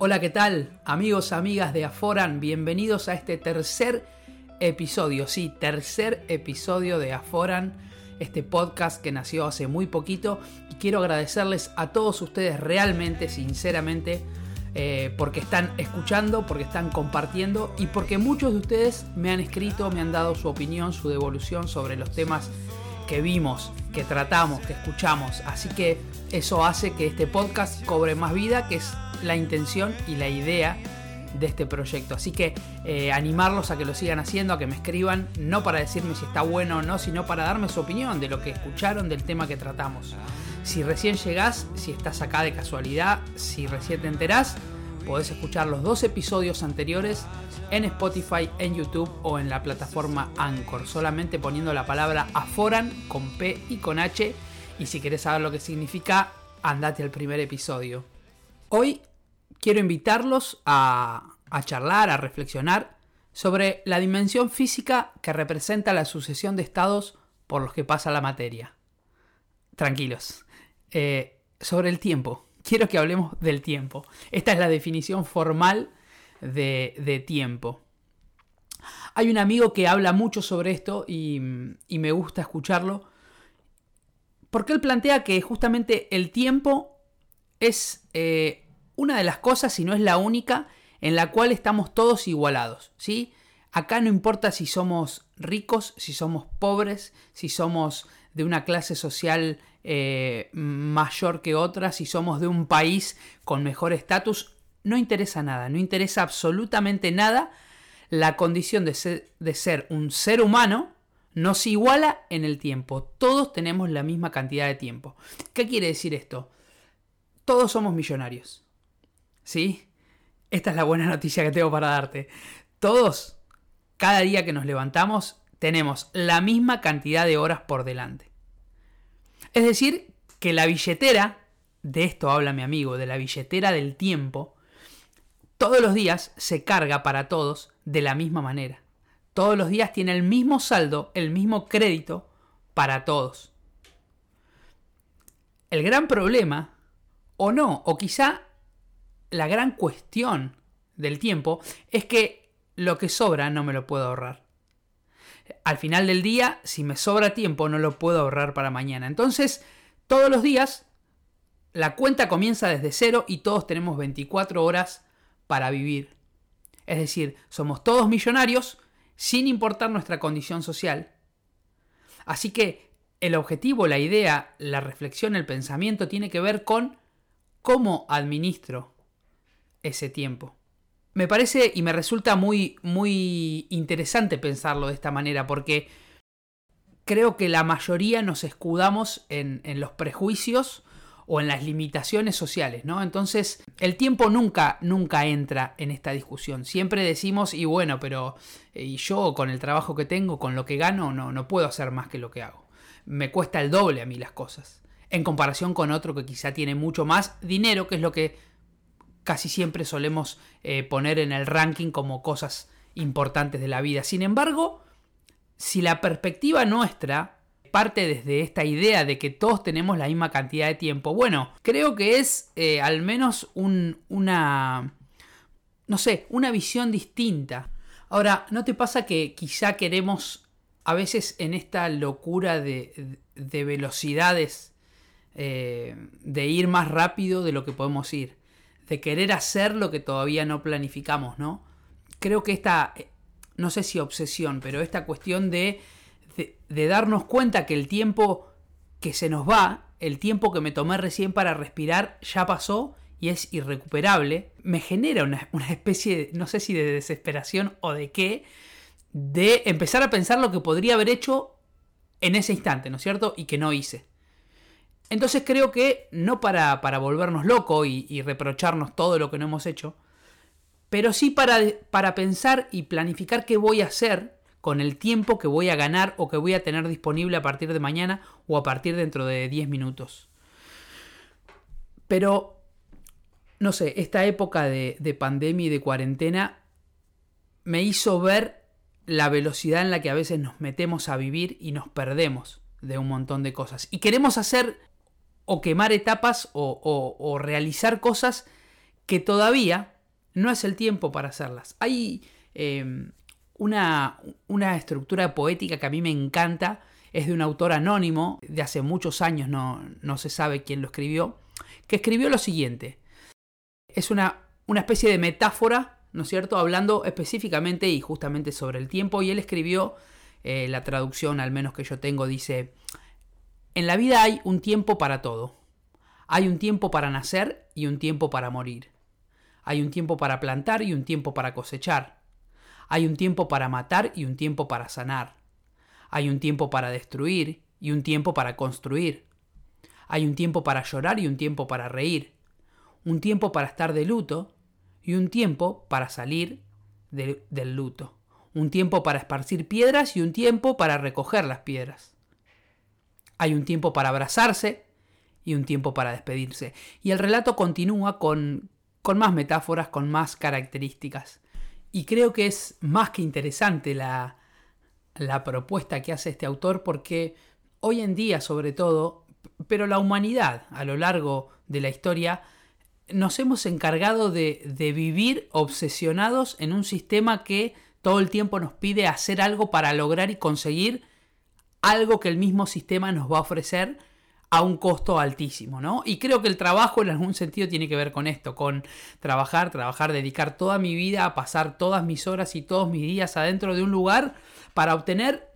Hola, ¿qué tal? Amigos, amigas de Aforan, bienvenidos a este tercer episodio, sí, tercer episodio de Aforan, este podcast que nació hace muy poquito y quiero agradecerles a todos ustedes realmente, sinceramente, eh, porque están escuchando, porque están compartiendo y porque muchos de ustedes me han escrito, me han dado su opinión, su devolución sobre los temas que vimos, que tratamos, que escuchamos. Así que eso hace que este podcast cobre más vida, que es la intención y la idea de este proyecto. Así que eh, animarlos a que lo sigan haciendo, a que me escriban, no para decirme si está bueno o no, sino para darme su opinión de lo que escucharon del tema que tratamos. Si recién llegás, si estás acá de casualidad, si recién te enterás, podés escuchar los dos episodios anteriores en Spotify, en YouTube o en la plataforma Anchor, solamente poniendo la palabra Aforan con P y con H. Y si querés saber lo que significa, andate al primer episodio. Hoy quiero invitarlos a, a charlar, a reflexionar sobre la dimensión física que representa la sucesión de estados por los que pasa la materia. Tranquilos. Eh, sobre el tiempo. Quiero que hablemos del tiempo. Esta es la definición formal de, de tiempo. Hay un amigo que habla mucho sobre esto y, me gusta escucharlo. Porque él plantea que justamente el tiempo es eh, una de las cosas, si no es la única, en la cual estamos todos igualados, ¿sí? Acá no importa si somos ricos, si somos pobres, si somos de una clase social eh, mayor que otra, si somos de un país con mejor estatus, no interesa nada, no interesa absolutamente nada. La condición de ser, de ser un ser humano nos iguala en el tiempo. Todos tenemos la misma cantidad de tiempo. ¿Qué quiere decir esto? Todos somos millonarios. ¿Sí? Esta es la buena noticia que tengo para darte. Todos, cada día que nos levantamos, tenemos la misma cantidad de horas por delante. Es decir, que la billetera, de esto habla mi amigo, de la billetera del tiempo, todos los días se carga para todos de la misma manera. Todos los días tiene el mismo saldo, el mismo crédito para todos. El gran problema, o no, o quizá la gran cuestión del tiempo es que lo que sobra no me lo puedo ahorrar. Al final del día, si me sobra tiempo, no lo puedo ahorrar para mañana. Entonces, todos los días, la cuenta comienza desde cero y todos tenemos 24 horas para vivir. Es decir, somos todos millonarios sin importar nuestra condición social. Así que el objetivo, la idea, la reflexión, el pensamiento tiene que ver con cómo administro ese tiempo. Me parece y me resulta muy, muy interesante pensarlo de esta manera porque creo que la mayoría nos escudamos en, en los prejuicios o en las limitaciones sociales, ¿no? Entonces, el tiempo nunca, nunca entra en esta discusión. Siempre decimos, y bueno, pero eh, y yo con el trabajo que tengo, con lo que gano, no, no puedo hacer más que lo que hago. Me cuesta el doble a mí las cosas. En comparación con otro que quizá tiene mucho más dinero, que es lo que casi siempre solemos eh, poner en el ranking como cosas importantes de la vida. Sin embargo, si la perspectiva nuestra parte desde esta idea de que todos tenemos la misma cantidad de tiempo, bueno, creo que es eh, al menos un, una, no sé, una visión distinta. Ahora, ¿no te pasa que quizá queremos a veces en esta locura de, de velocidades, eh, de ir más rápido de lo que podemos ir? De querer hacer lo que todavía no planificamos, ¿no? Creo que esta, eh, no sé si obsesión, pero esta cuestión de, de, darnos cuenta que el tiempo que se nos va, el tiempo que me tomé recién para respirar, ya pasó y es irrecuperable, me genera una, una especie, de, no sé si de desesperación o de qué, de empezar a pensar lo que podría haber hecho en ese instante, ¿no es cierto? Y que no hice. Entonces creo que no para, para volvernos locos y, reprocharnos todo lo que no hemos hecho, pero sí para, para pensar y planificar qué voy a hacer con el tiempo que voy a ganar o que voy a tener disponible a partir de mañana o a partir dentro de 10 minutos. Pero, no sé, esta época de, de pandemia y de cuarentena me hizo ver la velocidad en la que a veces nos metemos a vivir y nos perdemos de un montón de cosas. Y queremos hacer o quemar etapas o, o, realizar cosas que todavía no es el tiempo para hacerlas. Hay em, una, una, estructura poética que a mí me encanta, es de un autor anónimo, de hace muchos años, no, no se sabe quién lo escribió, que escribió lo siguiente. Es una, una especie de metáfora, ¿no es cierto?, hablando específicamente y justamente sobre el tiempo, y él escribió, eh, la traducción al menos que yo tengo, dice, en la vida hay un tiempo para todo. Hay un tiempo para nacer y un tiempo para morir. Hay un tiempo para plantar y un tiempo para cosechar. Hay un tiempo para matar y un tiempo para sanar. Hay un tiempo para destruir y un tiempo para construir. Hay un tiempo para llorar y un tiempo para reír. Un tiempo para estar de luto y un tiempo para salir del luto. Un tiempo para esparcir piedras y un tiempo para recoger las piedras. Hay un tiempo para abrazarse y un tiempo para despedirse. Y el relato continúa con, con más metáforas, con más características. Y creo que es más que interesante la, la propuesta que hace este autor porque hoy en día sobre todo, pero la humanidad a lo largo de la historia, nos hemos encargado de, de, vivir obsesionados en un sistema que todo el tiempo nos pide hacer algo para lograr y conseguir algo que el mismo sistema nos va a ofrecer a un costo altísimo, ¿no? Y creo que el trabajo en algún sentido tiene que ver con esto, con trabajar, trabajar, dedicar toda mi vida a pasar todas mis horas y todos mis días adentro de un lugar para obtener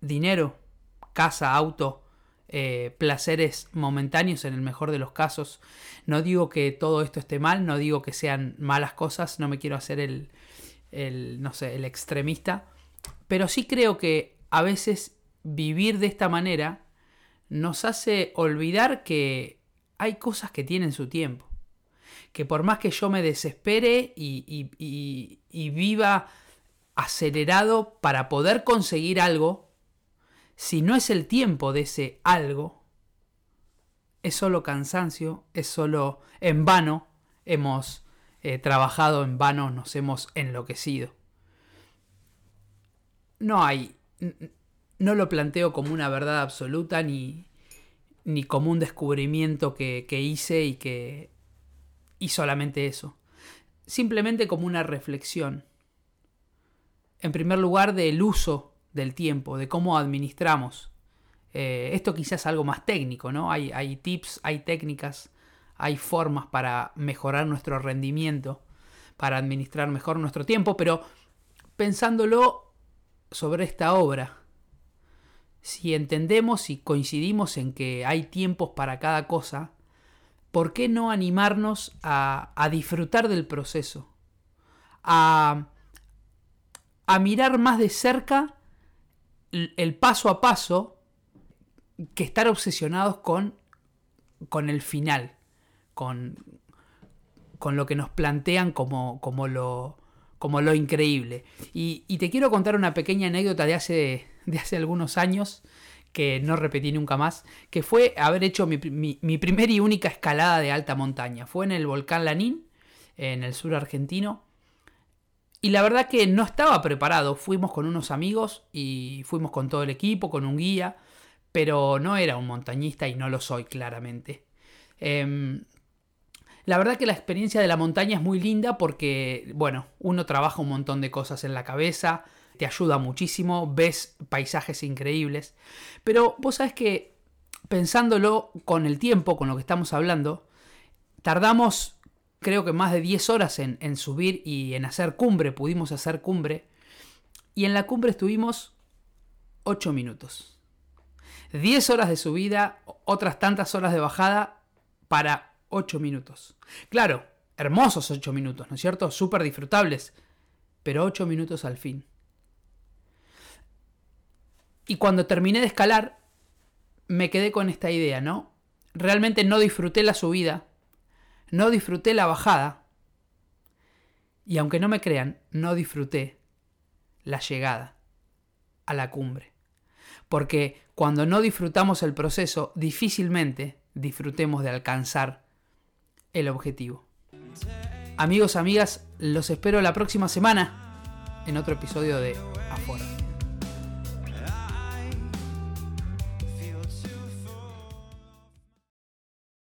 dinero, casa, auto, eh, placeres momentáneos en el mejor de los casos. No digo que todo esto esté mal, no digo que sean malas cosas, no me quiero hacer el, el no sé, el extremista, pero sí creo que a veces vivir de esta manera nos hace olvidar que hay cosas que tienen su tiempo. Que por más que yo me desespere y, viva acelerado para poder conseguir algo, si no es el tiempo de ese algo, es solo cansancio, es solo en vano hemos eh, trabajado, en vano nos hemos enloquecido. No hay, no lo planteo como una verdad absoluta ni, ni como un descubrimiento que, que hice y que... y solamente eso. Simplemente como una reflexión. En primer lugar, del uso del tiempo, de cómo administramos. Eh, esto quizás algo más técnico, ¿no? Hay, hay tips, hay técnicas, hay formas para mejorar nuestro rendimiento, para administrar mejor nuestro tiempo, pero pensándolo sobre esta obra, si entendemos y coincidimos en que hay tiempos para cada cosa, ¿por qué no animarnos a, disfrutar del proceso? A, a mirar más de cerca el paso a paso que estar obsesionados con, con el final, con, con lo que nos plantean como, como, lo, como lo increíble. Y, te quiero contar una pequeña anécdota de hace, de hace algunos años que no repetí nunca más, que fue haber hecho mi, primera y única escalada de alta montaña. Fue en el volcán Lanín, en el sur argentino. Y la verdad que no estaba preparado. Fuimos con unos amigos y fuimos con todo el equipo, con un guía, pero no era un montañista y no lo soy claramente. Em, la verdad que la experiencia de la montaña es muy linda porque, bueno, uno trabaja un montón de cosas en la cabeza, te ayuda muchísimo, ves paisajes increíbles. Pero vos sabes que pensándolo con el tiempo, con lo que estamos hablando, tardamos creo que más de 10 horas en, subir y en hacer cumbre, pudimos hacer cumbre. Y en la cumbre estuvimos 8 minutos. 10 horas de subida, otras tantas horas de bajada para 8 minutos. Claro, hermosos 8 minutos, ¿no es cierto? Súper disfrutables, pero 8 minutos al fin. Y cuando terminé de escalar, me quedé con esta idea, ¿no? Realmente no disfruté la subida, no disfruté la bajada, y aunque no me crean, no disfruté la llegada a la cumbre. Porque cuando no disfrutamos el proceso, difícilmente disfrutemos de alcanzar el objetivo. Amigos, amigas, los espero la próxima semana en otro episodio de